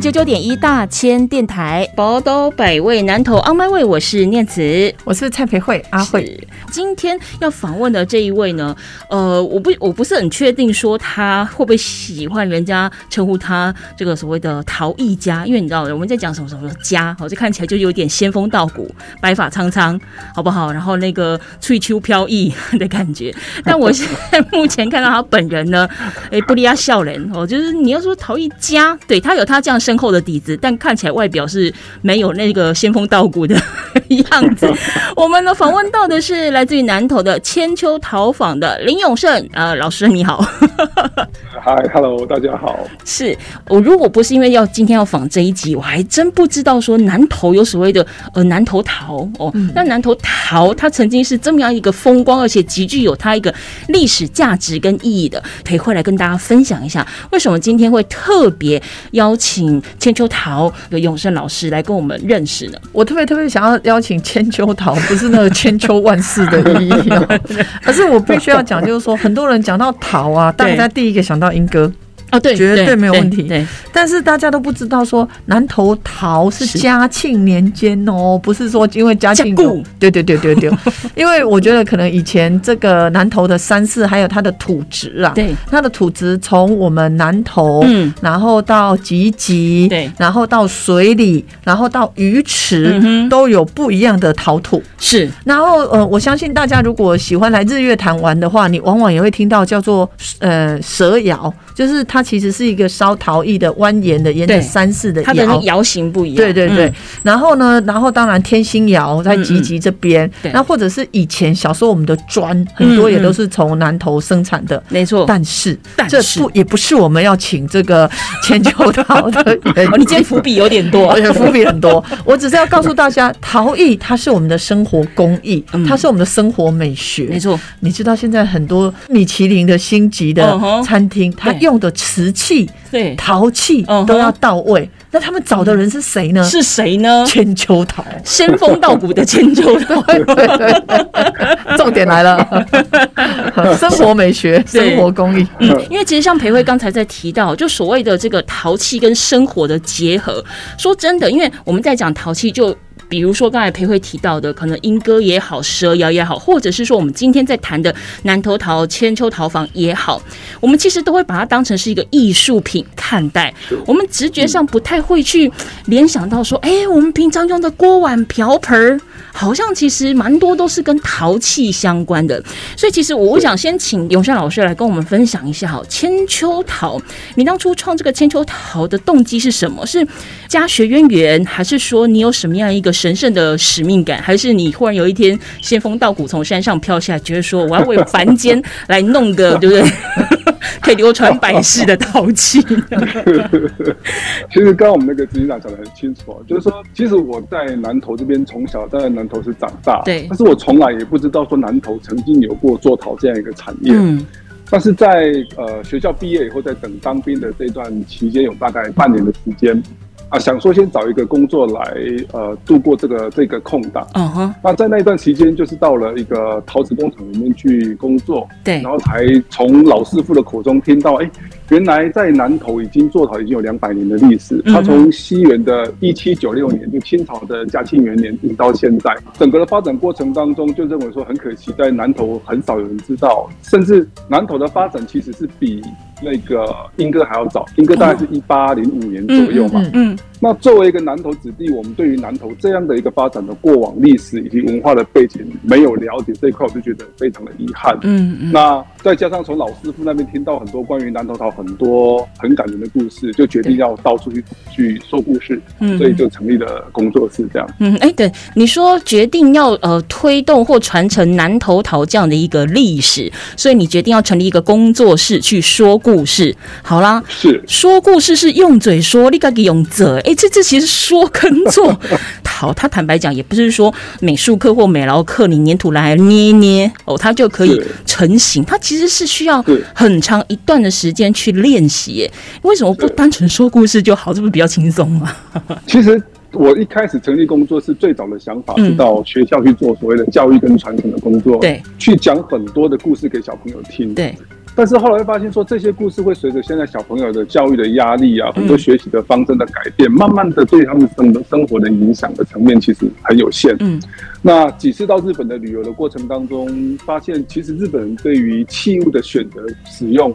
九九点一大千电台，宝岛百味南投 On My Way，我是念慈。我是蔡培慧阿慧，今天要访问的这一位呢，呃，我不我不是很确定说他会不会喜欢人家称呼他这个所谓的陶艺家，因为你知道我们在讲什么什么家，好，这看起来就有点仙风道骨、白发苍苍，好不好？然后那个翠秋飘逸的感觉。但我现在目前看到他本人呢，哎，不利亚笑人哦，就是你要说陶艺家，对他有他这样深厚的底子，但看起来外表是没有那个仙风道骨的 样子。我们呢访问到的是来自于南投的千秋陶坊的林永胜，呃，老师你好。嗨，Hello，大家好。是我如果不是因为要今天要访这一集，我还真不知道说南投有所谓的呃南投陶哦。那南投陶它曾经是这么样一个风光，而且极具有它一个历史价值跟意义的，可以会来跟大家分享一下，为什么今天会特别邀请千秋桃的永胜老师来跟我们认识呢？我特别特别想要邀请千秋桃，不是那个千秋万世的意义哦，可是我必须要讲，就是说很多人讲到桃啊，大家第一个想到莺歌，哦，对，绝对没有问题对，但是大家都不知道说南投桃是是。嘉庆年间哦，不是说因为嘉庆故对对对对对，因为我觉得可能以前这个南投的山势还有它的土质啊，对。它的土质从我们南投，嗯。然后到集集，对。然后到水里，然后到鱼池，嗯都有不一样的陶土。是。然后呃，我相信大家如果喜欢来日月潭玩的话，你往往也会听到叫做呃蛇窑，就是它其实是一个烧陶艺的蜿蜒的，沿着山势的窑。它的那个窑型不一样，对对对，嗯然后呢，然后当然天星窑在集集这边，对那或者是以前小时候我们的砖，很多也都是从南投生产的。没错。但是，这但是不也不是我们要请这个千秋陶的。哦，你今天伏笔有点多 伏笔很多。我只是要告诉大家，陶艺它是我们的生活工艺，嗯它是我们的生活美学。没错，你知道现在很多米其林的星级的餐厅，它对用的瓷器、对，陶器都要到位。那他们找的人是谁呢？是谁呢？千秋陶。仙风道骨的千秋桃，对对对，重点来了，生活美学、生活工艺。嗯，因为其实像培慧刚才在提到，就所谓的这个陶器跟生活的结合，说真的，因为我们在讲陶器就。比如说刚才裴慧提到的，可能莺歌也好，蛇窑也好，或者是说我们今天在谈的南头陶、千秋陶房也好，我们其实都会把它当成是一个艺术品看待。我们直觉上不太会去联想到说，哎、我们平常用的锅碗瓢盆儿，好像其实蛮多都是跟陶器相关的。所以其实我想先请永善老师来跟我们分享一下哈，千秋陶，你当初创这个千秋陶的动机是什么？是家学渊源，还是说你有什么样一个神圣的使命感，还是你忽然有一天仙风道骨从山上飘下来，觉得说我要为凡间来弄个对不对？可以流传百世的陶器？其实刚刚我们那个执行长讲的很清楚哦，就是说，其实我在南投这边从小在南投是长大，对但是我从来也不知道说南投曾经有过做陶这样一个产业。嗯，但是在呃学校毕业以后，在等当兵的这段期间，有大概半年的时间啊，想说先找一个工作来呃度过这个这个空档。嗯哼，那在那段期间，就是到了一个陶瓷工厂里面去工作，对然后才从老师傅的口中听到，哎，原来在南投已经做陶已经有两百年的历史。嗯他从西元的一七九六年，就清朝的嘉庆元年，一直到现在，整个的发展过程当中，就认为说很可惜，在南投很少有人知道，甚至南投的发展其实是比那个英歌还要早，英歌大概是一八零五年左右嘛。嗯嗯，那作为一个南投子弟，我们对于南投这样的一个发展的过往历史以及文化的背景没有了解这一块，我就觉得非常的遗憾。嗯嗯，那再加上从老师傅那边听到很多关于南投陶很多很感人的故事，就决定要到处去去说故事，嗯所以就成立了工作室这样。嗯，哎，对，你说决定要呃推动或传承南投陶这样的一个历史，所以你决定要成立一个工作室去说故事。好啦，是说故事是用嘴说，你自己用嘴，哎，这这其实说跟做，好，他坦白讲，也不是说美术课或美劳课你粘土来捏捏哦，它就可以成型。它其实是需要很长一段的时间去练习耶。为什么不对单纯说故事就好？这不是比较轻松吗？其实我一开始成立工作室最早的想法嗯是到学校去做所谓的教育跟传承的工作，对，去讲很多的故事给小朋友听，对，但是后来发现说，这些故事会随着现在小朋友的教育的压力啊，很多学习的方针的改变，慢慢的对他们生的生活的影响的层面其实很有限。嗯，那几次到日本的旅游的过程当中，发现其实日本人对于器物的选择、使用，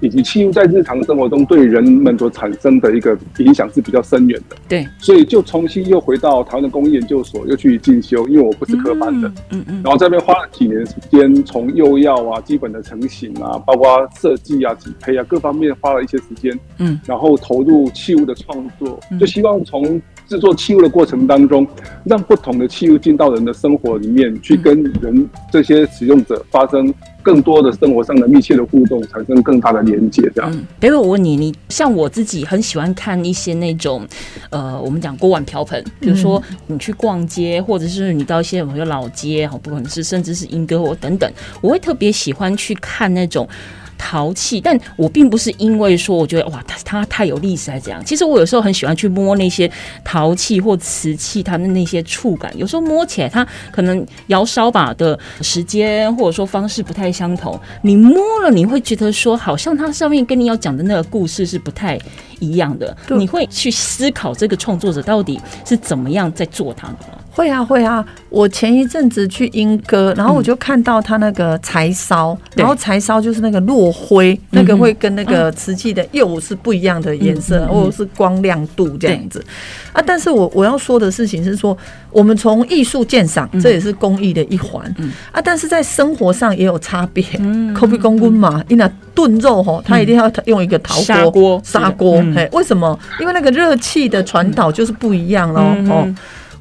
以及器物在日常生活中对人们所产生的一个影响是比较深远的。对，所以就重新又回到台湾的工艺研究所，又去进修，因为我不是科班的。嗯嗯然后这边花了几年时间，从釉药啊、基本的成型啊，包括设计啊、匹配啊各方面花了一些时间，嗯，然后投入器物的创作嗯，就希望从制作器物的过程当中，让不同的器物进到人的生活里面，去跟人这些使用者发生更多的生活上的密切的互动，产生更大的连接，这样。嗯，北北，我问你，你像我自己很喜欢看一些那种，呃，我们讲锅碗瓢盆，比如说你去逛街，或者是你到一些朋友老街，好，不管是甚至是英歌或等等，我会特别喜欢去看那种。陶器，但我并不是因为说我觉得哇，它它太有历史还是怎样。其实我有时候很喜欢去摸那些陶器或瓷器，它的那些触感，有时候摸起来它可能摇烧把的时间或者说方式不太相同，你摸了你会觉得说，好像它上面跟你要讲的那个故事是不太一样的。你会去思考这个创作者到底是怎么样在做它的？会啊会啊，我前一阵子去英歌，然后我就看到他那个柴烧，对然后柴烧就是那个落灰，那个会跟那个瓷器的釉是不一样的颜色，或者是光亮度这样子。啊。但是我我要说的事情是说，我们从艺术鉴赏，这也是工艺的一环。嗯。啊，但是在生活上也有差别。嗯抠鼻公棍嘛，你那炖肉吼，它一定要用一个陶砂锅砂锅为什么？因为那个热气的传导就是不一样喽。嗯。哦。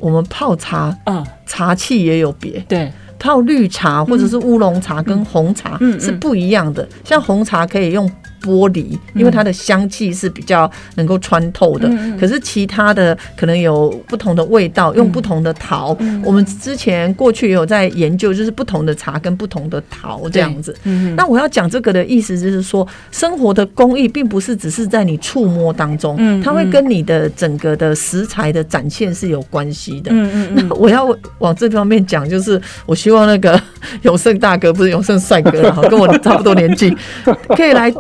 我们泡茶，啊，茶器也有别，对，泡绿茶或者是乌龙茶跟红茶是不一样的。像红茶可以用玻璃，因为它的香气是比较能够穿透的。可是其他的可能有不同的味道，用不同的桃。嗯我们之前过去也有在研究，就是不同的茶跟不同的桃这样子。嗯那我要讲这个的意思就是说，生活的工艺并不是只是在你触摸当中，嗯它会跟你的整个的食材的展现是有关系的。嗯嗯那我要往这方面讲，就是我希望那个 永胜大哥不是永胜帅哥跟我差不多年纪，可以来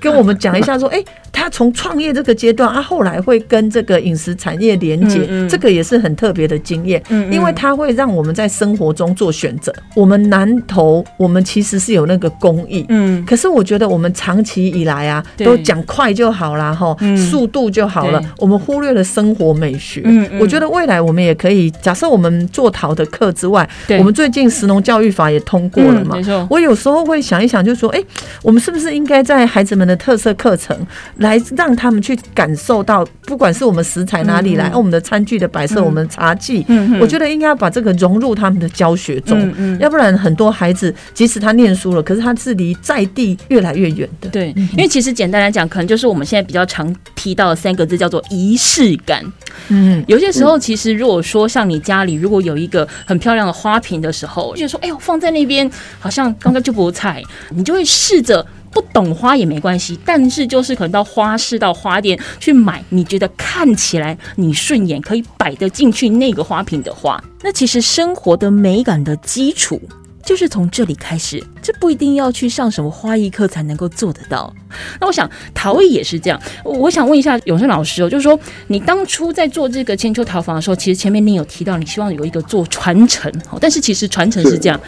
跟我们讲一下说，哎、他从创业这个阶段啊，后来会跟这个饮食产业连接，嗯嗯。这个也是很特别的经验，嗯嗯。因为它会让我们在生活中做选择。我们南投，我们其实是有那个工艺，嗯。可是我觉得我们长期以来啊，都讲快就好啦，哈嗯，速度就好了对，我们忽略了生活美学。嗯嗯。我觉得未来我们也可以，假设我们做陶的课之外，对。我们最近食农教育法也通过了嘛嗯没。错，我有时候会想一想，就说，哎、我们是不是应该在孩子们的特色课程，来让他们去感受到，不管是我们食材哪里来，我们的餐具的摆设，嗯我们的茶具，嗯我觉得应该要把这个融入他们的教学中。嗯嗯要不然很多孩子即使他念书了，可是他是离在地越来越远的。对，因为其实简单来讲，可能就是我们现在比较常提到的三个字，叫做仪式感。嗯，有些时候，其实如果说像你家里如果有一个很漂亮的花瓶的时候，就说，哎呦，放在那边好像刚刚就不菜，你就会试着。不懂花也没关系，但是就是可能到花市、到花店去买，你觉得看起来你顺眼，可以摆得进去那个花瓶的花。那其实生活的美感的基础就是从这里开始，这不一定要去上什么花艺课才能够做得到。那我想陶艺也是这样，我我想问一下永生老师哦，就是说你当初在做这个千秋陶房的时候，其实前面你有提到你希望有一个做传承，哦但是其实传承是这样，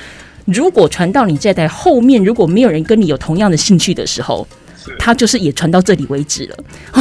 如果传到你这代后面，如果没有人跟你有同样的兴趣的时候。他就是也传到这里为止了。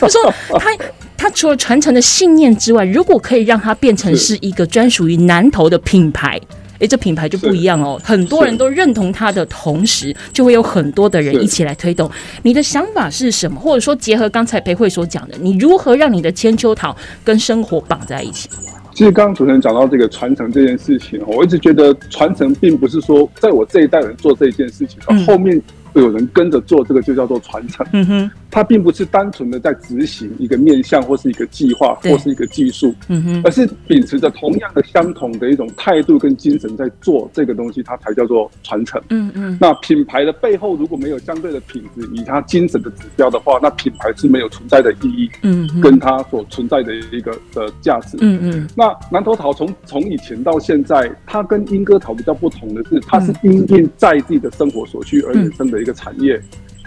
他说他他除了传承的信念之外，如果可以让它变成是一个专属于南投的品牌。诶，这品牌就不一样哦，很多人都认同它的同时，就会有很多的人一起来推动。你的想法是什么？或者说，结合刚才裴慧所讲的，你如何让你的千秋桃跟生活绑在一起？其实刚刚主持人讲到这个传承这件事情，我一直觉得传承并不是说在我这一代人做这一件事情，嗯。后面有人跟着做，这个就叫做传承。嗯哼，它并不是单纯的在执行一个面向或是一个计划或是一个技术，嗯哼，而是秉持着同样的相同的一种态度跟精神在做这个东西，它才叫做传承。嗯嗯，那品牌的背后如果没有相对的品质，以它精神的指标的话，那品牌是没有存在的意义，嗯哼，跟它所存在的一个的价值。嗯嗯。那南头桃从从以前到现在，它跟莺歌桃比较不同的是，它是因应在地的生活所需而衍生的一个产业。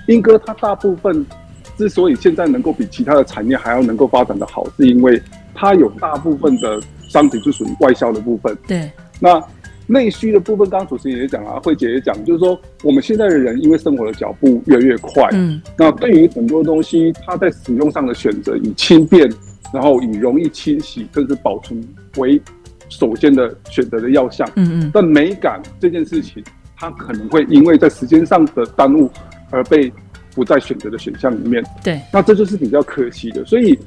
英哥它大部分之所以现在能够比其他的产业还要能够发展的好，是因为它有大部分的商品是属于外销的部分。对，那内需的部分，刚刚主持人也讲啊，慧姐也讲，就是说我们现在的人因为生活的脚步越来越快，嗯那对于很多东西，它在使用上的选择以轻便，然后以容易清洗甚至保存为首先的选择的要项。嗯嗯，但美感这件事情，它可能会因为在时间上的耽误而被不在选择的选项里面。对，那这就是比较可惜的。所以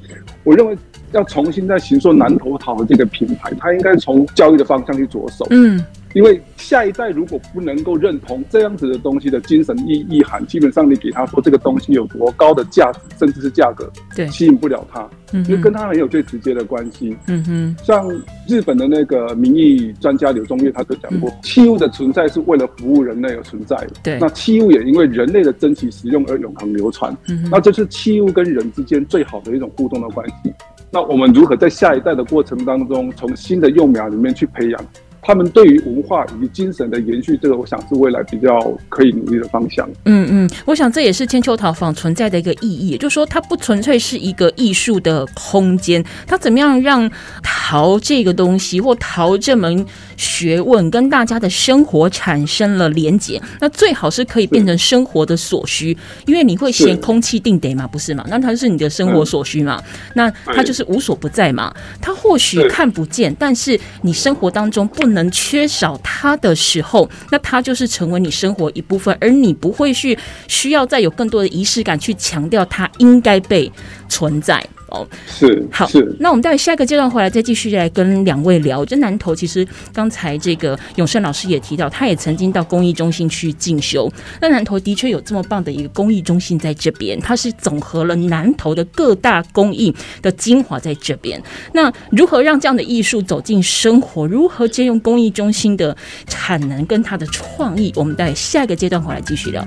我认为要重新再行说南投桃的这个品牌，它应该从教育的方向去着手。嗯因为下一代如果不能够认同这样子的东西的精神意意涵，基本上你给他说这个东西有多高的价值，甚至是价格，对，吸引不了他，嗯因为跟哼，他很有最直接的关系。嗯哼，像日本的那个民意专家柳宗悦，他就讲过，器物的存在是为了服务人类而存在的。对那器物也因为人类的珍惜使用而永恒流传。嗯哼，那这是器物跟人之间最好的一种互动的关系。那我们如何在下一代的过程当中，从新的幼苗里面去培养他们对于文化以及精神的延续？这个我想是未来比较可以努力的方向。嗯嗯，我想这也是千秋陶坊存在的一个意义，也就是说它不纯粹是一个艺术的空间，它怎么样让陶这个东西或陶这门学问跟大家的生活产生了连结，那最好是可以变成生活的所需，因为你会嫌空气定得嘛，不是嘛？那它是你的生活所需嘛，那它就是无所不在嘛。它或许看不见，但是你生活当中不能缺少它的时候，那它就是成为你生活一部分，而你不会去需要再有更多的仪式感去强调它应该被存在。哦。是好是，那我们待会下一个阶段回来再继续来跟两位聊。这南投其实刚才这个永胜老师也提到，他也曾经到公益中心去进修。那南投的确有这么棒的一个公益中心在这边，它是总合了南投的各大公益的精华在这边。那如何让这样的艺术走进生活？如何借用公益中心的产能跟它的创意？我们待下一个阶段回来继续聊。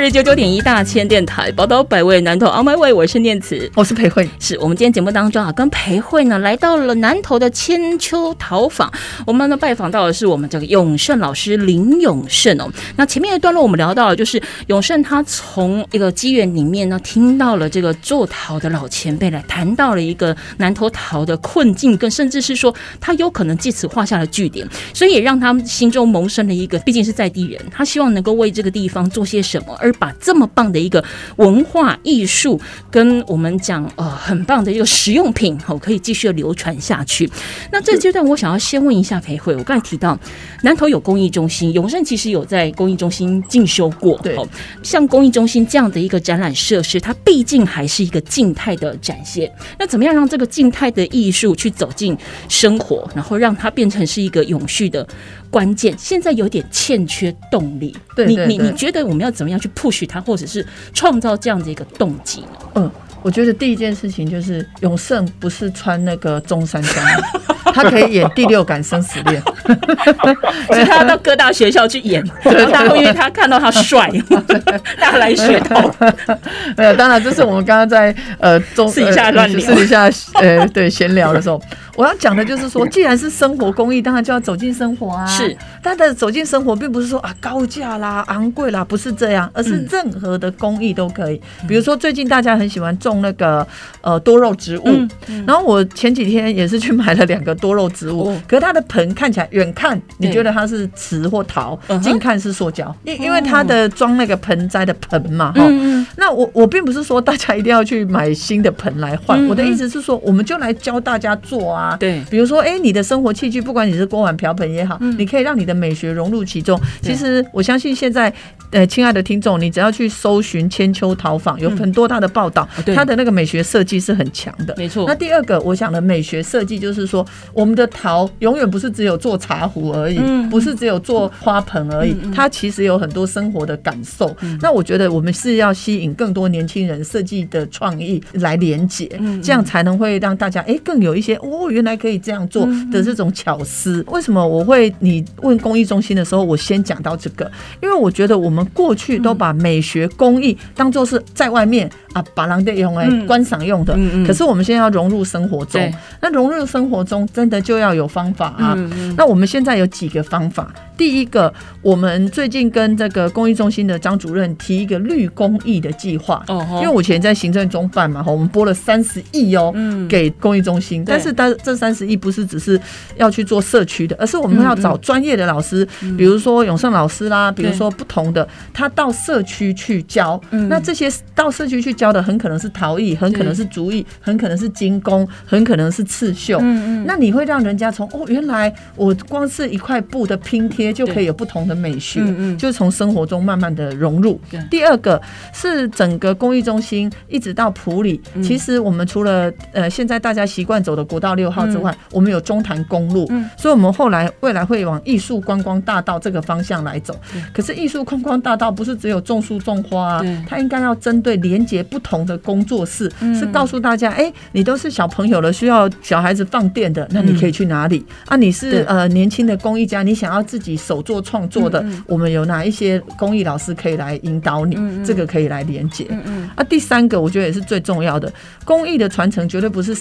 Super 九九点一大千电台宝岛百位南投 On My Way，我是念慈。我是裴慧，是我们今天节目当中啊，跟裴慧呢来到了南投的千秋陶坊，我们呢拜访到的是我们这个永胜老师林永胜哦。那前面的段落我们聊到了，就是永胜他从一个机缘里面呢，听到了这个做陶的老前辈来谈到了一个南投陶的困境，跟甚至是说他有可能借此画下了句点，所以也让他们心中萌生了一个，毕竟是在地人，他希望能够为这个地方做些什么，而把这么棒的一个文化艺术跟我们讲呃很棒的一个实用品哦，可以继续的流传下去。那这阶段，我想要先问一下裴慧，我刚才提到南投有公益中心，永盛其实有在公益中心进修过，对哦，像公益中心这样的一个展览设施，它毕竟还是一个静态的展现。那怎么样让这个静态的艺术去走进生活，然后让它变成是一个永续的关键？现在有点欠缺动力。你你你觉得我们要怎么样去 push 他，或者是创造这样的一个动机呢？嗯，我觉得第一件事情就是永胜不是穿那个中山装，他可以演第六感生死恋。所以他要到各大学校去演，然后大家会因为他看到他帅，大家来学他。没有，当然这是我们刚刚在呃中私底下乱聊呃私底下呃对闲聊的时候，我要讲的就是说，既然是生活公益，当然就要走进生活啊。是，但的走进生活，并不是说啊高价啦、昂贵啦，不是这样，而是嗯。任何的公益都可以。比如说，最近大家很喜欢种那个呃多肉植物，嗯然后我前几天也是去买了两个多肉植物，哦。可是它的盆看起来远看你觉得它是瓷或陶近看是塑胶，因因为它的装那个盆栽的盆嘛，哈、那我我并不是说大家一定要去买新的盆来换，嗯我的意思是说，我们就来教大家做啊。对。比如说，哎、你的生活器具，不管你是锅碗瓢盆也好，嗯。你可以让你的美学融入其中。其实我相信现在，呃，亲爱的听众，你只要去搜寻千秋陶坊，有很多它的报道，它的那个美学设计是很强的。没错。那第二个，我想的美学设计就是说，我们的陶永远不是只有做茶壶而已，嗯不是只有做花盆而已，它其实有很多生活的感受。嗯。那我觉得我们是要吸引更多年轻人设计的创意来连接，嗯。这样才能会让大家哎更有一些哦，原来可以这样做嗯的这种巧思。为什么我会你问公益中心的时候，我先讲到这个？因为我觉得我们过去都把美学工艺当做是在外面啊把人的用来嗯观赏用的，嗯嗯可是我们现在要融入生活中。那融入生活中，真的就要有方法啊。嗯嗯那我们现在有几个方法。第一个，我们最近跟这个公益中心的张主任提一个绿公益的计划。哦因为我以前在行政中办嘛，哈，我们拨了三十亿哦，嗯给公益中心。但是，但这三十亿不是只是要去做社区的，而是我们要找专业的老师，嗯。比如说永胜老师啦，比如说不同的，他到社区去教。嗯。那这些到社区去教的，很可能是陶艺，很可能是竹艺，很可能是精工，很可能是刺绣。嗯嗯。那你会让人家从哦，原来我光是一块布的拼贴就可以有不同的美学，嗯嗯。就是从生活中慢慢的融入。第二个是整个公益中心一直到普里，嗯。其实我们除了呃现在大家习惯走的国道六号之外，我们有中潭公路，嗯所以我们后来未来会往艺术观光大道这个方向来走。可是艺术观光大道不是只有种树种花啊，它应该要针对连接不同的工作室，嗯是告诉大家，哎、你都是小朋友了，需要小孩子放电的，那你可以去哪里？啊，你是呃年轻的工艺家，你想要自己手做创作的，我们有哪一些工艺老师可以来引导你？这个可以来连接。啊，第三个我觉得也是最重要的，工艺的传承绝对不是。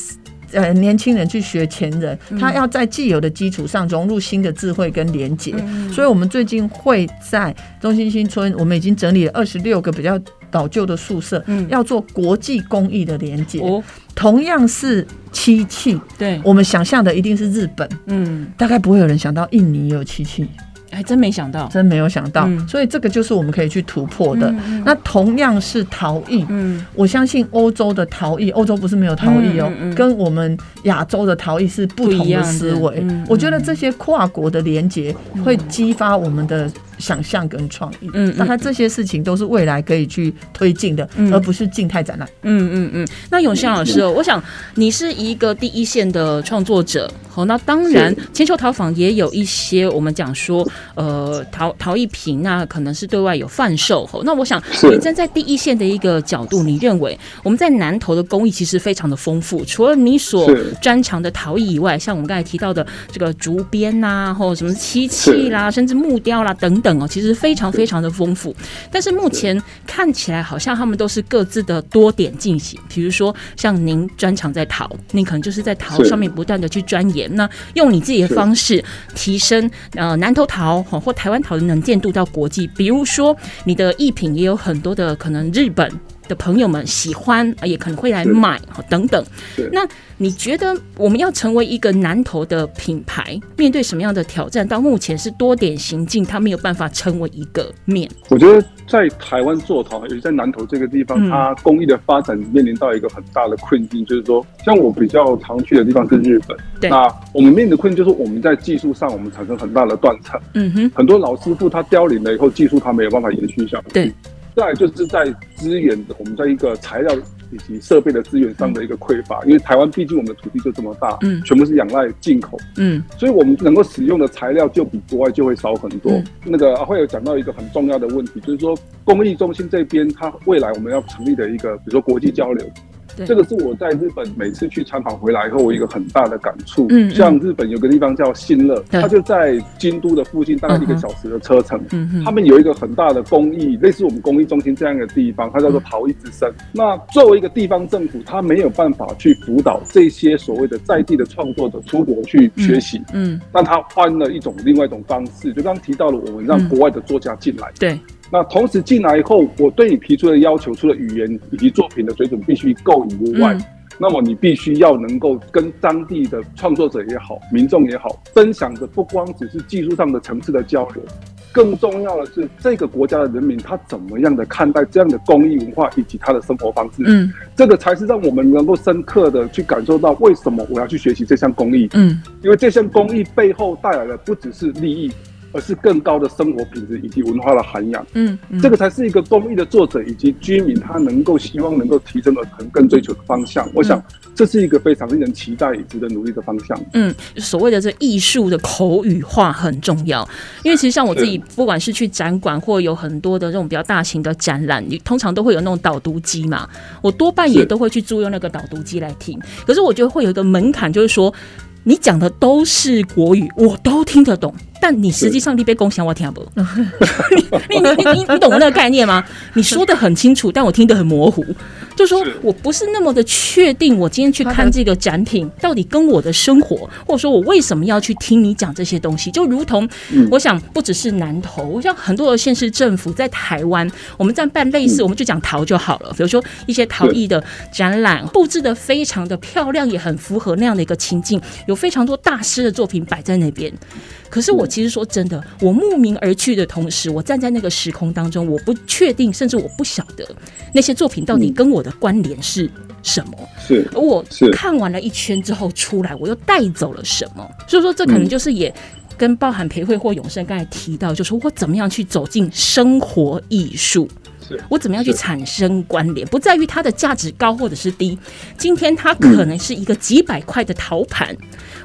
呃，年轻人去学前人，嗯。他要在既有的基础上融入新的智慧跟连结。嗯。所以，我们最近会在中心新村，我们已经整理了二十六个比较老旧的宿舍，嗯。要做国际公益的连接。哦。同样是漆器，对。我们想象的一定是日本，嗯。大概不会有人想到印尼也有漆器，还真没想到真没有想到。嗯所以这个就是我们可以去突破的。那同样是陶艺，嗯我相信欧洲的陶艺，欧洲不是没有陶艺哦，跟我们亚洲的陶艺是不同的思维。我觉得这些跨国的连接会激发我们的想象跟创意。嗯嗯大概这些事情都是未来可以去推进的，嗯。而不是静态展览。嗯嗯嗯，那永祥老师哦，我想你是一个第一线的创作者，好，那当然千秋陶坊也有一些我们讲说，呃，陶陶艺品，那可能是对外有贩售，好，那我想你站在第一线的一个角度，你认为我们在南投的工艺其实非常的丰富，除了你所专长的陶艺以外，像我们刚才提到的这个竹编呐、或者什么漆器啦，甚至木雕啦等等哦，其实非常非常的丰富。但是目前看起来好像他们都是各自的多点进行，比如说像您专长在陶，您可能就是在陶上面不断的去钻研，那用你自己的方式提升呃南投陶或台湾陶的能见度到国际，比如说你的艺品也有很多的可能日本。的朋友们喜欢，呃也可能会来买哦等等是。那你觉得我们要成为一个南投的品牌，面对什么样的挑战？到目前是多点行进，它没有办法成为一个面。我觉得在台湾做陶，尤其在南投这个地方，嗯它工艺的发展面临到一个很大的困境，就是说，像我比较常去的地方是日本，对那我们面临的困境就是我们在技术上我们产生很大的断层，嗯哼，很多老师傅他凋零了以后，技术他没有办法延续下去。对。再就是在资源的，我们在一个材料以及设备的资源上的一个匮乏，因为台湾毕竟我们的土地就这么大，嗯。全部是仰赖进口，嗯。所以我们能够使用的材料就比国外就会少很多。嗯。那个阿慧有讲到一个很重要的问题，就是说公益中心这边，它未来我们要成立的一个，比如说国际交流，对这个是我在日本每次去参访回来以后，我一个很大的感触。嗯嗯。像日本有个地方叫新乐，它就在京都的附近，大概一个小时的车程。嗯哼他们有一个很大的公益，类似我们公益中心这样的地方，它叫做陶艺之声。那作为一个地方政府，它没有办法去辅导这些所谓的在地的创作者出国去学习，嗯，那他换了一种另外一种方式，就刚刚提到了，我们让嗯。国外的作家进来。对，那同时进来以后，我对你提出的要求，除了语言以及作品的水准必须够以外，嗯那么你必须要能够跟当地的创作者也好、民众也好，分享的不光只是技术上的层次的交流，更重要的是这个国家的人民他怎么样的看待这样的公益文化以及他的生活方式。嗯这个才是让我们能够深刻的去感受到为什么我要去学习这项公益。嗯因为这项公益背后带来的不只是利益，而是更高的生活品质以及文化的涵养。嗯嗯，这个才是一个公益的作者以及居民他能够希望能够提升而可能更追求的方向。我想这是一个非常令人期待也值得努力的方向。嗯，所谓的这艺术的口语化很重要，因为其实像我自己，不管是去展馆或有很多的这种比较大型的展览，你通常都会有那种导读机嘛，我多半也都会去租用那个导读机来听。可是我觉得会有一个门槛，就是说你讲的都是国语，我都听得懂。但你实际上你被共享我听不，你你你你你懂那个概念吗？你说的很清楚，但我听得很模糊，就说我不是那么的确定，我今天去看这个展品到底跟我的生活，或者说我为什么要去听你讲这些东西，就如同嗯。我想不只是南投，我想很多的县市政府在台湾，我们在办类似，我们就讲陶就好了，比如说一些陶艺的展览，布置的非常的漂亮，也很符合那样的一个情境，有非常多大师的作品摆在那边。可是我其实说真的，我慕名而去的同时，我站在那个时空当中，我不确定，甚至我不晓得那些作品到底跟我的关联是什么。是而我看完了一圈之后出来，我又带走了什么？所以说，这可能就是也。跟包含培慧或永生刚才提到，就是我怎么样去走进生活艺术，是我怎么样去产生关联，不在于它的价值高或者是低。今天它可能是一个几百块的陶盘，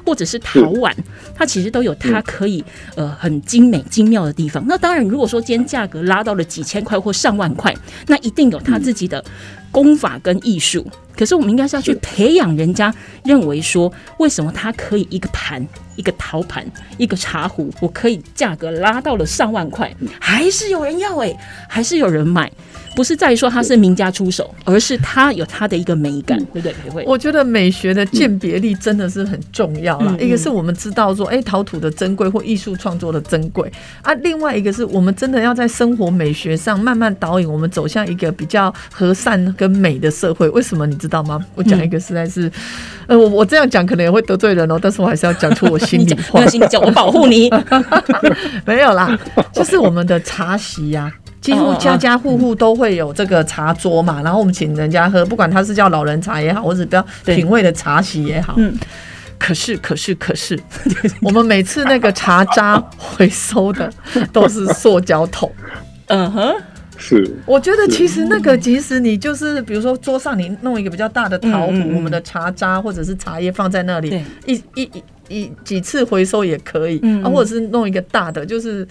或者是陶碗，它其实都有它可以呃很精美精妙的地方。那当然，如果说今天价格拉到了几千块或上万块，那一定有它自己的功法跟艺术。可是我们应该是要去培养人家认为说，为什么它可以一个盘、一个陶盘、一个茶壶，我可以价格拉到了上万块，还是有人要哎、还是有人买。不是在于说它是名家出手，而是它有它的一个美感，对不对？培慧，我觉得美学的鉴别力真的是很重要啦。嗯一个是我们知道说，哎、陶土的珍贵或艺术创作的珍贵啊；另外一个是我们真的要在生活美学上慢慢导引我们走向一个比较和善跟美的社会。为什么你知道吗？我讲一个实在是，呃，我我这样讲可能也会得罪人哦，但是我还是要讲出我心里话 讲没关。系，你讲，我保护你。没有啦，就是我们的茶席呀、几乎家家户户都会有这个茶桌嘛，然后我们请人家喝，不管他是叫老人茶也好，或者比较品味的茶席也好。嗯。可是，可是，可是，我们每次那个茶渣回收的都是塑胶桶。嗯哼，是。我觉得其实那个，即使你就是比如说桌上你弄一个比较大的陶壶，嗯嗯嗯。我们的茶渣或者是茶叶放在那里，一一一一几次回收也可以，啊，或者是弄一个大的，就是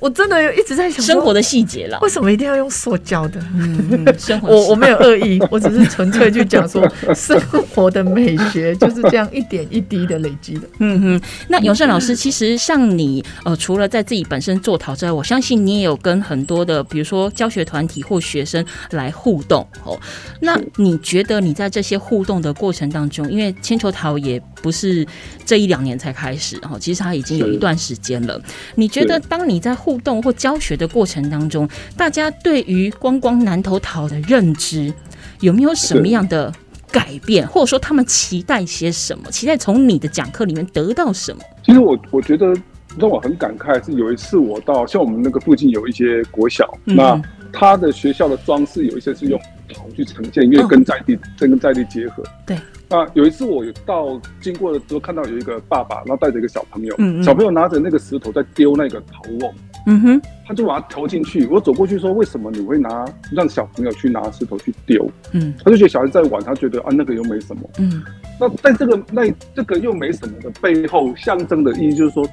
我真的有一直在想生活的细节啦为。什么一定要用塑胶的？嗯，嗯生活我我没有恶意，我只是纯粹去讲说生活的美学 就是这样一点一滴的累积的。嗯哼，那永胜老师，其实像你，呃，除了在自己本身做陶之外，我相信你也有跟很多的，比如说教学团体或学生来互动哦。那你觉得你在这些互动的过程当中，因为铅球陶也不是这一两年才开始，哈，其实它已经有一段时间了。你觉得当你在互动或教学的过程当中，大家对于光光南投桃的认知有没有什么样的？改变，或者说他们期待些什么？期待从你的讲课里面得到什么？其实我我觉得让我很感慨是有一次我到像我们那个附近有一些国小，嗯那他的学校的装饰有一些是用陶去呈现，因为跟在地跟跟在地结合。对。那有一次我有到经过的时候看到有一个爸爸，然后带着一个小朋友，嗯嗯小朋友拿着那个石头在丢那个陶瓮，嗯哼，他就把它投进去。我走过去说：“为什么你会拿让小朋友去拿石头去丢？”嗯他就觉得小孩在玩，他觉得啊那个又没什么。嗯那在这个那这个又没什么的背后，象征的意义就是说，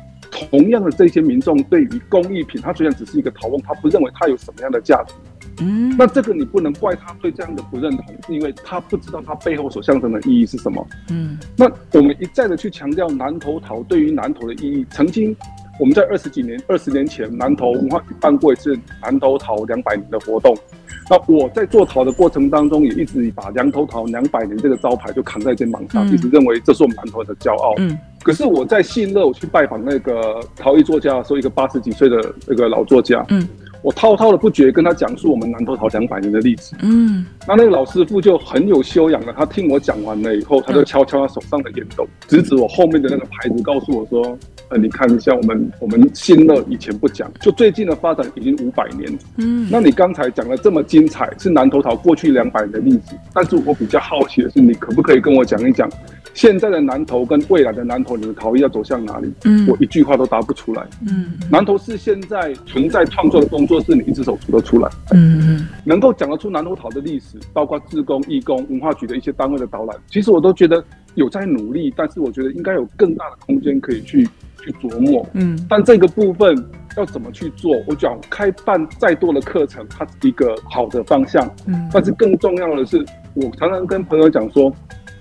同样的这些民众对于工艺品，他虽然只是一个陶瓮，他不认为它有什么样的价值，嗯那这个你不能怪他对这样的不认同，是因为他不知道他背后所象征的意义是什么。嗯那我们一再的去强调南投桃对于南投的意义。曾经我们在二十几年、二十年前，南投文化局办过一次南投桃两百年的活动。那我在做桃的过程当中，也一直把梁头桃两百年这个招牌就扛在肩膀上，嗯一直认为这是我们南投的骄傲。嗯可是我在信乐，我去拜访那个陶艺作家的时候，一个八十几岁的那个老作家，嗯我滔滔的不绝跟他讲述我们南投桃两百年的历史。嗯那那个老师傅就很有修养了，他听我讲完了以后，他就敲敲他手上的烟斗，指指我后面的那个牌子，告诉我说：“呃，你看一下，我们我们新乐以前不讲，就最近的发展已经五百年。嗯那你刚才讲的这么精彩，是南投桃过去两百年的例子，但是我比较好奇的是，你可不可以跟我讲一讲，现在的南投跟未来的南投，你的陶艺要走向哪里？嗯我一句话都答不出来。嗯南投是现在存在创作的工作室，你一只手数得出来。嗯能够讲得出南投桃的历史，包括自工、义工、文化局的一些单位的导览，其实我都觉得有在努力，但是我觉得应该有更大的空间可以去去琢磨。嗯但这个部分要怎么去做？我讲开办再多的课程，它是一个好的方向，嗯但是更重要的是，我常常跟朋友讲说，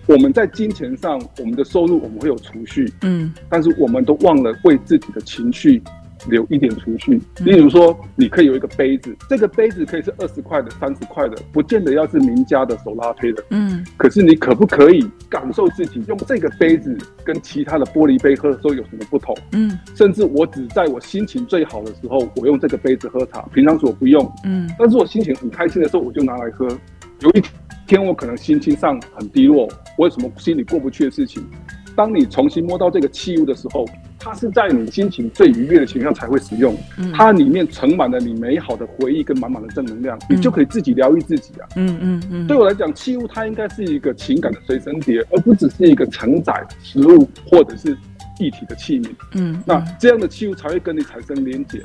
我们在金钱上，我们的收入我们会有储蓄，嗯但是我们都忘了为自己的情绪留一点储蓄。例如说，你可以有一个杯子，这个杯子可以是二十块的、三十块的，不见得要是名家的手拉推的。嗯可是你可不可以感受自己用这个杯子跟其他的玻璃杯喝的时候有什么不同？嗯甚至我只在我心情最好的时候，我用这个杯子喝茶，平常时我不用。嗯但是我心情很开心的时候，我就拿来喝。有一天我可能心情上很低落，我有什么心里过不去的事情，当你重新摸到这个器物的时候，它是在你心情最愉悦的情况下才会使用，嗯它里面盛满了你美好的回忆跟满满的正能量，你就可以自己疗愈自己啊。嗯嗯嗯，对我来讲，器物它应该是一个情感的随身碟，而不只是一个承载食物或者是液体的器皿。嗯那这样的器物才会跟你产生连结。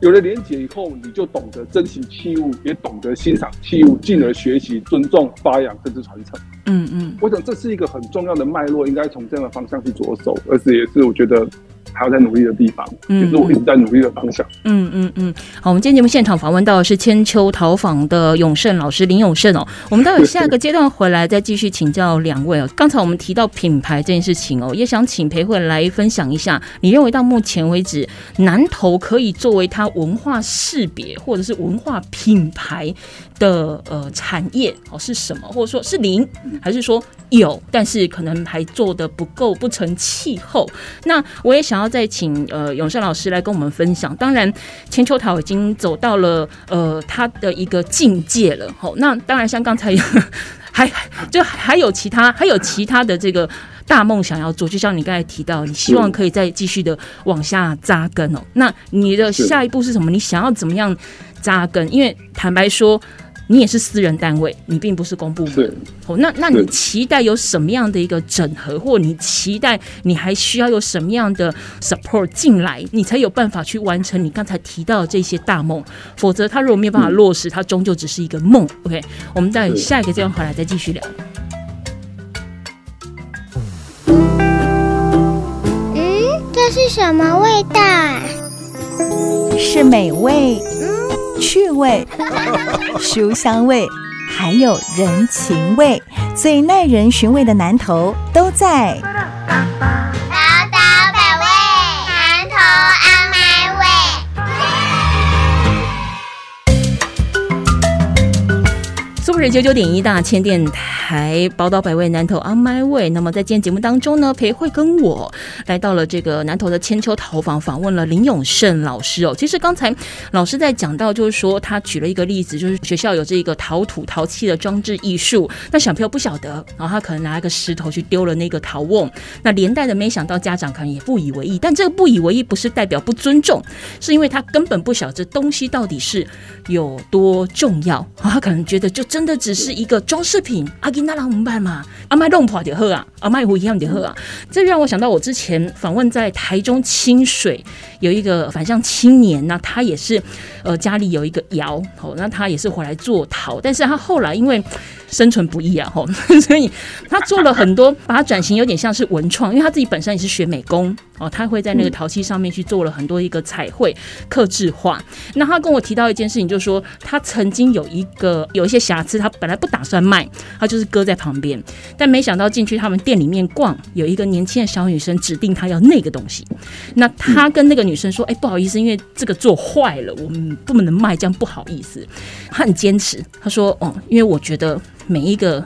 有了连结以后，你就懂得珍惜器物，也懂得欣赏器物，进而学习、尊重、发扬甚至传承。嗯嗯我想这是一个很重要的脉络，应该从这样的方向去着手，而且也是我觉得还有在努力的地方，嗯也是我一直在努力的方向。嗯嗯嗯，好，我们今天节目现场访问到的是千秋陶坊的永胜老师林永胜哦。我们待会下一个阶段回来再继续请教两位哦。刚才我们提到品牌这件事情哦，也想请裴慧来分享一下，你认为到目前为止，南投可以作为它文化识别或者是文化品牌的呃产业哦是什么，或者说是零，还是说有，但是可能还做的不够，不成气候。那我也想要再请呃永胜老师来跟我们分享。当然，千秋桃已经走到了呃他的一个境界了。吼，那当然像刚才 还就还有其他还有其他的这个。大梦想要做，就像你刚才提到，你希望可以再继续的往下扎根哦。那你的下一步是什么？你想要怎么样扎根？因为坦白说，你也是私人单位，你并不是公部门。是哦，那那你期待有什么样的一个整合，或你期待你还需要有什么样的 support 进来，你才有办法去完成你刚才提到的这些大梦？否则，他如果没有办法落实，他终究只是一个梦。OK，我们在是下一个阶段回来再继续聊。嗯，这是什么味道啊？是美味、趣味、书香味，还有人情味，最耐人寻味的南头都在。宝宝百味，南头阿麦味。九九点一大千电台宝岛百味南投 On My Way。那么在今天节目当中呢，裴慧跟我来到了这个南投的千秋陶坊，访问了林永胜老师哦。其实刚才老师在讲到，就是说他举了一个例子，就是学校有这个陶土陶器的装置艺术，那小朋友不晓得，然后他可能拿一个石头去丢了那个陶瓮，那连带的没想到家长可能也不以为意，但这个不以为意不是代表不尊重，是因为他根本不晓得这东西到底是有多重要，啊他可能觉得就真的只是一个装饰品啊，那拉红办嘛，阿麦弄破就喝啊，阿麦不一样就喝啊，这让我想到我之前访问在台中清水有一个反向青年，那他也是呃家里有一个窑，哦，那他也是回来做陶，但是他后来因为生存不易啊，吼，所以他做了很多，把它转型有点像是文创，因为他自己本身也是学美工，哦，他会在那个陶器上面去做了很多一个彩绘、刻制化。那他跟我提到一件事情，就是说他曾经有一个有一些瑕疵，他本来不打算卖，他就是搁在旁边，但没想到进去他们店里面逛，有一个年轻的小女生指定他要那个东西，那他跟那个女生说：“哎、不好意思，因为这个做坏了，我们不能卖，这样不好意思。”他很坚持，他说：“哦，因为我觉得每一个。”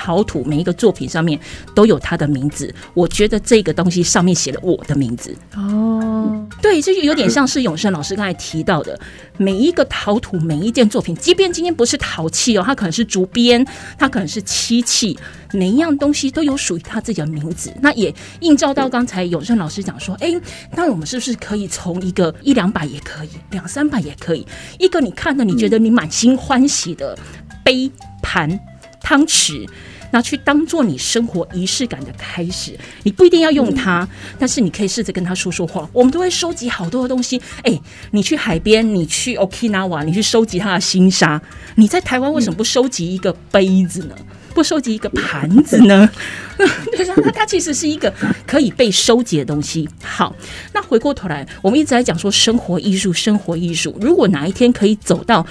陶土每一个作品上面都有他的名字，我觉得这个东西上面写了我的名字。哦，对，这就有点像是永生老师刚才提到的，每一个陶土每一件作品，即便今天不是陶器哦，它可能是竹编，它可能是漆器，每一样东西都有属于它自己的名字。那也映照到刚才永生老师讲说，哎，那我们是不是可以从一个一两百也可以，两三百也可以，一个你看了你觉得你满心欢喜的杯盘汤匙。那去当做你生活仪式感的开始，你不一定要用它，但是你可以试着跟他说说话。我们都会收集好多的东西，哎，你去海边，你去 Okinawa，你去收集它的新沙。你在台湾为什么不收集一个杯子呢？不收集一个盘子呢？就是它，它其实是一个可以被收集的东西。好，那回过头来，我们一直在讲说生活艺术，生活艺术。如果哪一天可以走到。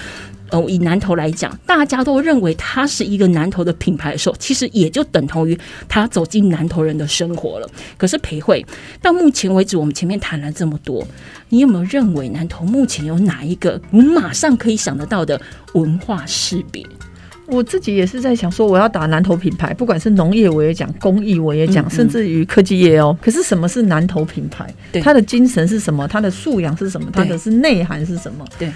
呃，以南投来讲，大家都认为它是一个南投的品牌的时候，其实也就等同于它走进南投人的生活了。可是裴慧，到目前为止，我们前面谈了这么多，你有没有认为南投目前有哪一个我们马上可以想得到的文化识别？我自己也是在想说，我要打南投品牌，不管是农业我也讲，工艺我也讲，甚至于科技业哦。可是什么是南投品牌？对它的精神是什么？它的素养是什么？它的是内涵是什么？对。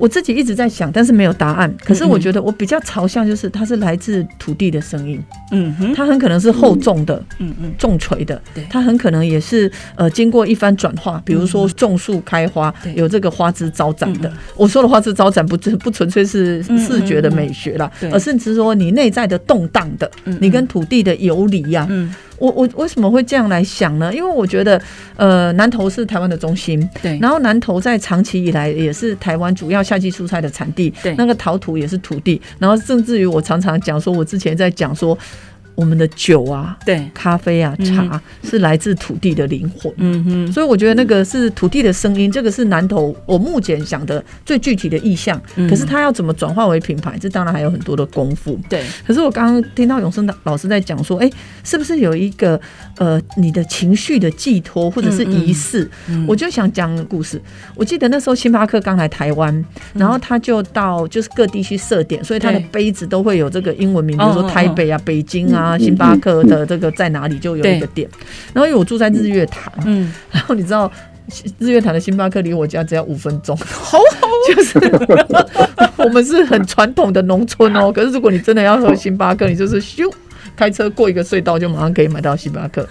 我自己一直在想，但是没有答案。可是我觉得我比较朝向就是，它是来自土地的声音。嗯哼，它很可能是厚重的，嗯嗯，重锤的。对它很可能也是呃经过一番转化，比如说种树开花对，有这个花枝招展的嗯。我说的花枝招展不不纯粹是视觉的美学啦而甚至说你内在的动荡的你跟土地的游离呀。嗯，我我为什么会这样来想呢？因为我觉得，呃，南投是台湾的中心，对，然后南投在长期以来也是台湾主要夏季蔬菜的产地，对那个陶土也是土地，然后甚至于我常常讲说，我之前在讲说，我们的酒啊、对，咖啡啊、嗯茶是来自土地的灵魂。嗯哼，所以我觉得那个是土地的声音，这个是南投我目前想的最具体的意象。嗯可是它要怎么转化为品牌，这当然还有很多的功夫。对，可是我刚刚听到永生老师在讲说，哎、是不是有一个呃你的情绪的寄托或者是仪式？嗯我就想讲故事。我记得那时候星巴克刚来台湾，然后他就到就是各地去设点，所以他的杯子都会有这个英文名，比哦如说台北啊、北京啊、星巴克的这个在哪里就有一个店。然后因为我住在日月潭，嗯，然后你知道。日月潭的星巴克离我家只要五分钟，好好，就是 我们是很传统的农村哦。可是如果你真的要喝星巴克，你就是咻开车过一个隧道就马上可以买到星巴克。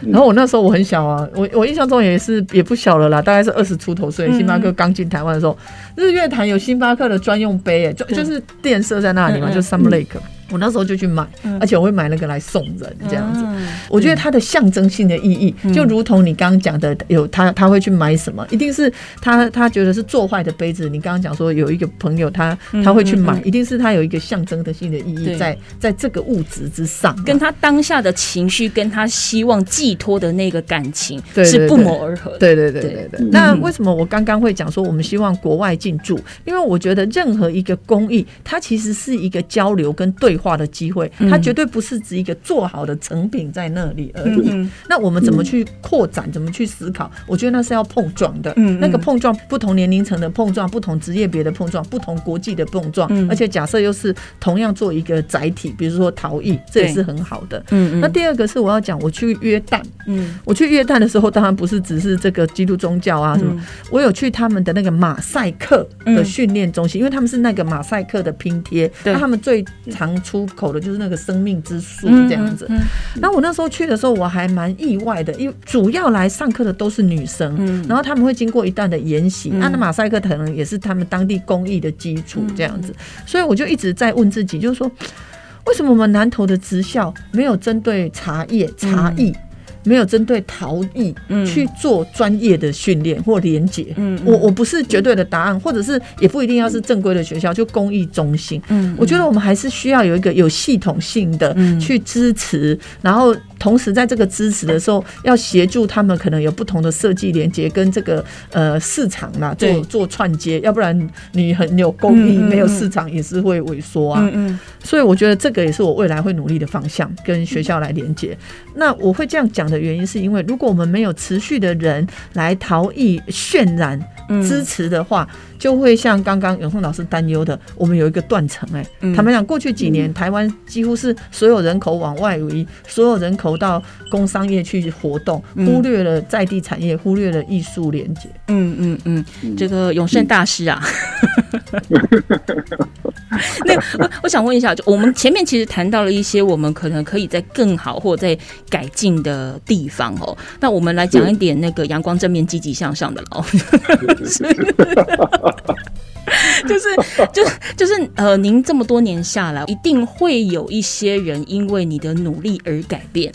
然后我那时候我很小啊，我我印象中也是也不小了啦，大概是二十出头岁。嗯星巴克刚进台湾的时候，日月潭有星巴克的专用杯，哎，就就是店设在那里嘛，就 Summer Lake。我那时候就去买，嗯而且我会买那个来送人这样子。嗯我觉得它的象征性的意义，就如同你刚刚讲的，有他他会去买什么，一定是他他觉得是做坏的杯子。你刚刚讲说有一个朋友他他会去买一定是他有一个象征的性的意义在在这个物质之上嘛，跟他当下的情绪，跟他希望寄托的那个感情是不谋而合的。对对对对对对。那为什么我刚刚会讲说我们希望国外进驻？因为我觉得任何一个工艺，它其实是一个交流跟对话的机会，它绝对不是指一个做好的成品在那里而已。嗯那我们怎么去扩展？怎么去思考？我觉得那是要碰撞的。那个碰撞，不同年龄层的碰撞，不同职业别的碰撞，不同国际的碰撞，嗯而且假设又是同样做一个载体，比如说陶艺，这也是很好的。嗯那第二个是我要讲，我去约旦，嗯我去约旦的时候，当然不是只是这个基督宗教啊什么，嗯我有去他们的那个马赛克的训练中心，因为他们是那个马赛克的拼贴，对那他们最常出口的就是那个生命之树嗯这样子。那我那时候去的时候，我还蛮意外的，因为主要来上课的都是女生，嗯。然后他们会经过一段的研习，嗯。那、那马赛克可能也是他们当地工艺的基础这样嗯子，所以我就一直在问自己，就是说，为什么我们南投的职校没有针对茶叶、茶艺？没有针对陶艺嗯。去做专业的训练或连结，我我不是绝对的答案，或者是也不一定要是正规的学校，就公益中心，嗯。我觉得我们还是需要有一个有系统性的嗯。去支持，然后同时在这个支持的时候，要协助他们可能有不同的设计连接跟这个呃市场啦做做串接，要不然你很有工艺、嗯嗯没有市场也是会萎缩啊。嗯嗯所以我觉得这个也是我未来会努力的方向，跟学校来连接。那我会这样讲的原因，是因为如果我们没有持续的人来陶艺渲染嗯支持的话，就会像刚刚永凤老师担忧的，我们有一个断层。哎、嗯坦白讲，过去几年台湾几乎是所有人口往外移，所有人口到工商业去活动，嗯忽略了在地产业，忽略了艺术连接。嗯嗯嗯，这个永胜大师啊。那我我想问一下，就我们前面其实谈到了一些我们可能可以在更好或在改进的地方哦。那我们来讲一点那个阳光正面、积极向上的喽。就是就就是呃，您这么多年下来，一定会有一些人因为你的努力而改变。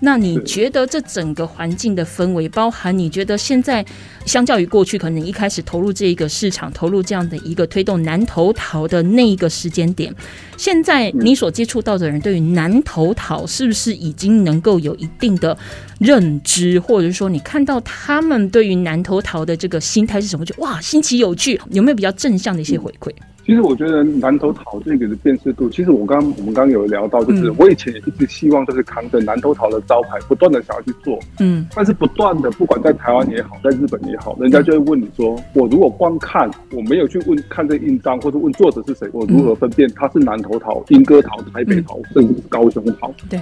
那你觉得这整个环境的氛围，包含你觉得现在相较于过去，可能一开始投入这一个市场，投入这样的一个推动南投桃的那一个时间点，现在你所接触到的人对于南投桃是不是已经能够有一定的认知，或者是说你看到他们对于南投桃的这个心态是什么？就哇，新奇有趣，有没有比较正向的一些回馈？其实我觉得南头桃这个的辨识度，其实我刚我们刚刚有聊到，就是嗯。我以前也一直希望就是扛着南头桃的招牌，不断的想要去做，嗯。但是不断的不管在台湾也好，在日本也好，人家就会问你说，我如果光看，我没有去问看这印章或者问作者是谁，我如何分辨它是南头桃、莺歌桃、台北桃，甚至是高雄桃？对，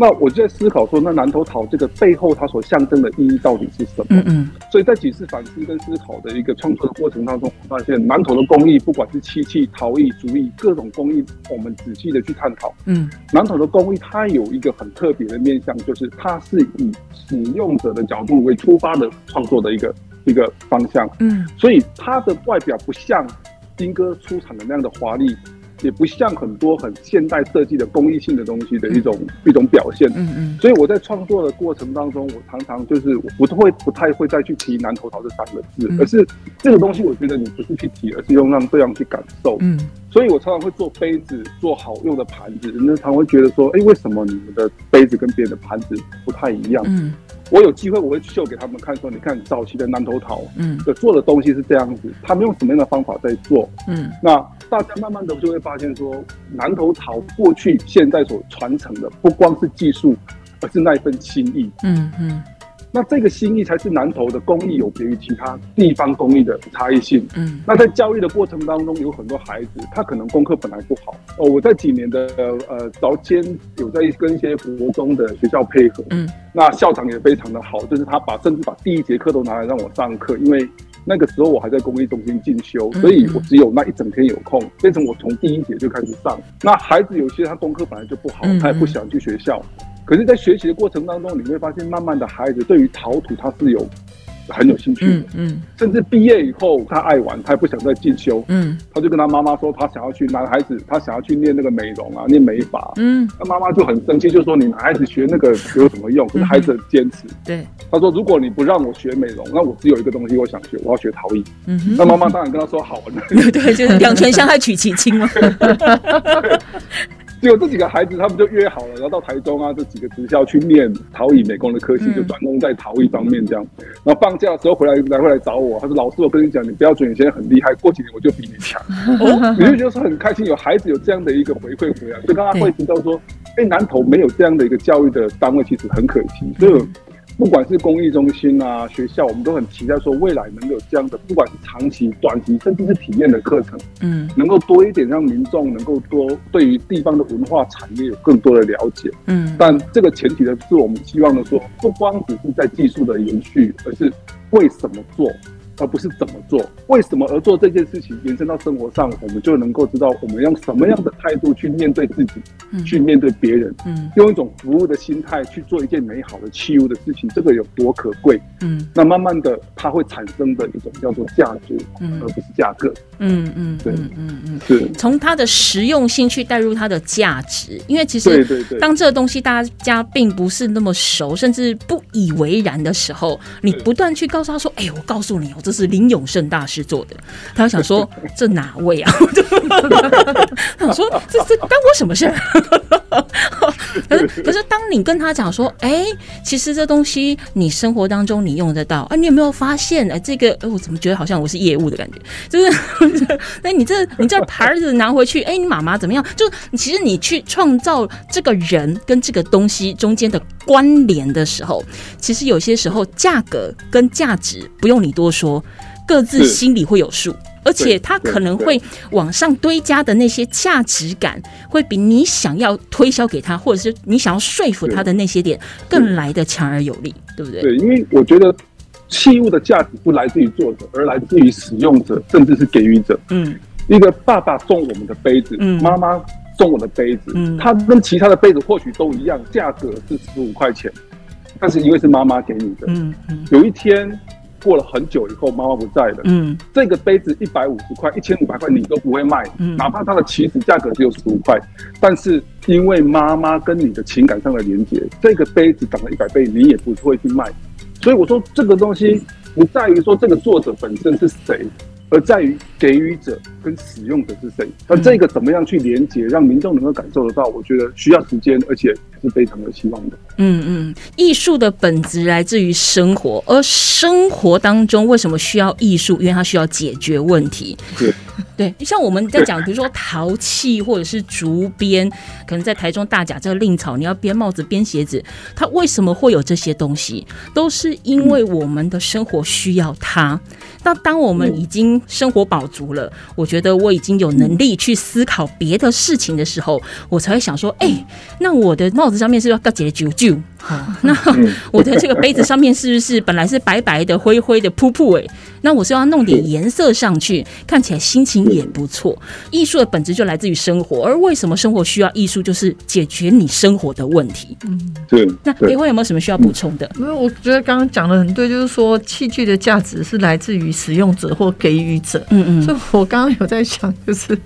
那我就在思考说，那南头桃这个背后它所象征的意义到底是什么？嗯嗯所以在几次反思跟思考的一个创作的过程当中，我发现南头的工艺，不管是漆器、陶艺、竹艺各种工艺，我们仔细的去探讨。嗯南头的工艺，它有一个很特别的面向，就是它是以使用者的角度为出发的创作的一个一个方向，嗯所以它的外表不像金哥出产的那样的华丽。也不像很多很现代设计的工艺性的东西的一种、一种表现，嗯嗯所以我在创作的过程当中，我常常就是我不会不太会再去提南头桃这三个字，嗯而是这个东西，我觉得你不是去提，而是用让对方去感受。嗯所以我常常会做杯子，做好用的盘子，人家常会觉得说，哎，为什么你们的杯子跟别人的盘子不太一样？嗯我有机会我会秀给他们看，说，你看早期的南头桃嗯的做的东西是这样子，他们用什么样的方法在做？嗯那大家慢慢的就会发现说，南头桃过去现在所传承的不光是技术，而是那一份心意。嗯嗯那这个心意才是南投的工艺有别于其他地方工艺的差异性。嗯那在教育的过程当中，有很多孩子他可能功课本来不好哦。我在几年的呃早间有在跟一些国中的学校配合，嗯那校长也非常的好，就是他把甚至把第一节课都拿来让我上课，因为那个时候我还在公益中心进修，嗯所以我只有那一整天有空，变成我从第一节就开始上。那孩子有些他功课本来就不好嗯，他也不想去学校，可是，在学习的过程当中，你会发现，慢慢的孩子对于陶土他是有很有兴趣的，嗯嗯。甚至毕业以后他爱玩，他也不想再进修，嗯。他就跟他妈妈说，他想要去男孩子，他想要去念那个美容啊，念美发。嗯，那妈妈就很生气，就说你男孩子学那个 有什么用？可是孩子很坚持，对，他说如果你不让我学美容，那我只有一个东西我想学，我要学陶艺。嗯哼，那妈妈当然跟他说好，那 对，就是两全相害取其轻嘛。结果这几个孩子他们就约好了，然后到台中啊这几个职校去念陶艺美工的科系，嗯就专攻在陶艺方面这样。然后放假的时候回来来回来找我，他说老师我跟你讲，你不要觉得你现在很厉害，过几年我就比你强。哦，你就觉得说很开心，有孩子有这样的一个回馈回来，所以刚刚会提到说，哎，南投没有这样的一个教育的单位，其实很可惜。所以不管是公益中心啊、学校，我们都很期待说未来能有这样的，不管是长期、短期，甚至是体验的课程。嗯能够多一点让民众能够多对于地方的文化产业有更多的了解。嗯但这个前提的是，我们希望的说，不光只是在技术的延续，而是为什么做，而不是怎么做。为什么而做这件事情，延伸到生活上，我们就能够知道我们用什么样的态度去面对自己，嗯去面对别人，嗯用一种服务的心态去做一件美好的器物的事情，这个有多可贵？嗯那慢慢的，它会产生的一种叫做价值，嗯而不是价格。嗯嗯对嗯嗯嗯，是，从它的实用性去带入它的价值，因为其实。对对对。当这个东西大家并不是那么熟，甚至不以为然的时候，你不断去告诉他说：“哎、我告诉你哦，这是林永胜大师做的。”他会想说：“这哪位啊？” 他想说：“这这干我什么事儿？”可是，可是当你跟他讲说，哎、其实这东西你生活当中你用得到啊，你有没有发现？哎、这个、哎我怎么觉得好像我是业务的感觉？就是，哎，你这你这牌子拿回去，哎、你妈妈怎么样？就其实你去创造这个人跟这个东西中间的关联的时候，其实有些时候价格跟价值不用你多说，各自心里会有数。而且它可能会往上堆加的那些价值感，会比你想要推销给他，或者是你想要说服他的那些点，更来的强而有力，对不对？对，因为我觉得器物的价值不来自于作者，而来自于使用者，甚至是给予者。嗯。一个爸爸送我们的杯子，嗯。妈妈送我的杯子，嗯。它跟其他的杯子或许都一样，价格是十五块钱，但是因为是妈妈给你的，嗯嗯。有一天过了很久以后，妈妈不在了，嗯这个杯子一百五十块、一千五百块你都不会卖，嗯哪怕它的起始价格只有十五块，但是因为妈妈跟你的情感上的连接，这个杯子涨了一百倍，你也不会去卖。所以我说这个东西不在于说这个作者本身是谁，而在于给予者跟使用者是谁。那这个怎么样去连接，让民众能够感受得到？我觉得需要时间，而且是非常有希望的。嗯嗯，艺术的本质来自于生活，而生活当中为什么需要艺术？因为它需要解决问题。对对，像我们在讲，比如说陶器或者是竹编，可能在台中大甲这个令草，你要编帽子、编鞋子，它为什么会有这些东西？都是因为我们的生活需要它。那当我们已经生活饱足了，我觉得我已经有能力去思考别的事情的时候，我才会想说，哎、那我的帽子上面是要盖几个 那我的这个杯子上面是不是本来是白白的、灰灰的、噗噗哎？那我是要弄点颜色上去，看起来心情也不错。艺术的本质就来自于生活，而为什么生活需要艺术，就是解决你生活的问题。嗯对那对裴慧有没有什么需要补充的？因为我觉得刚刚讲的很对，就是说器具的价值是来自于使用者或给予者。嗯嗯所以我刚刚有在想，就是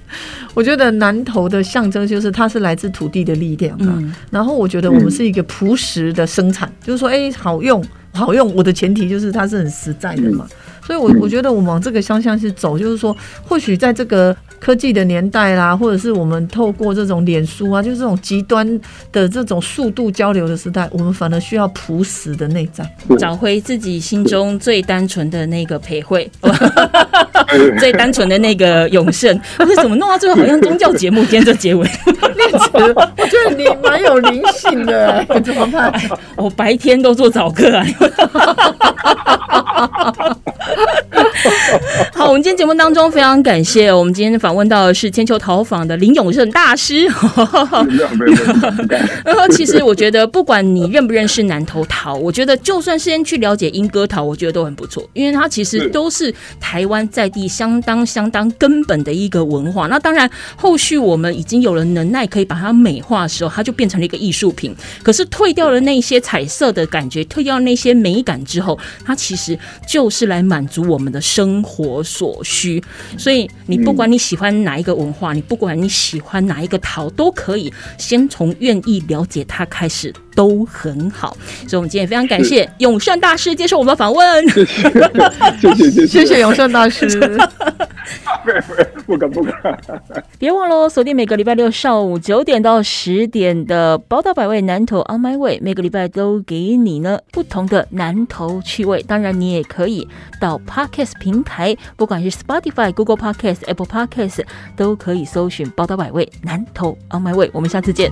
我觉得南投的象征就是它是来自土地的力量啊。嗯然后我觉得我们是一个朴实的生产，就是说，哎，好用，好用。我的前提就是它是很实在的嘛。所以我，我觉得我们往这个方向去走，就是说，或许在这个科技的年代啦，或者是我们透过这种脸书啊，就是这种极端的这种速度交流的时代，我们反而需要朴实的内在。找回自己心中最单纯的那个裴慧，对 最单纯的那个永胜。为什么弄到最后好像宗教节目？今天这结尾，我觉得你蛮有灵性的，怎么办？我 白天都做早课啊。好，我们今天节目当中非常感谢，我们今天访问到的是千秋陶坊的林永胜大师。其实我觉得，不管你认不认识南投陶，我觉得就算先去了解莺歌陶，我觉得都很不错，因为它其实都是台湾在地相当相当根本的一个文化。那当然，后续我们已经有了能耐可以把它美化的时候，它就变成了一个艺术品。可是退掉了那些彩色的感觉，退掉那些美感之后，它其实就是来满足我们我们的生活所需。所以你不管你喜欢哪一个文化，你不管你喜欢哪一个陶，都可以先从愿意了解它开始，都很好。所以，我们今天也非常感谢永胜大师接受我们的访问。谢谢谢谢谢谢谢永胜大师。不敢不敢。别忘了哦锁定每个礼拜六上午九点到十点的《宝岛百味南投 On My Way》，每个礼拜都给你呢不同的南投趣味。当然，你也可以到 Podcast 平台，不管是 Spotify、Google Podcast、Apple Podcast，都可以搜寻《宝岛百味南投 On My Way》。我们下次见。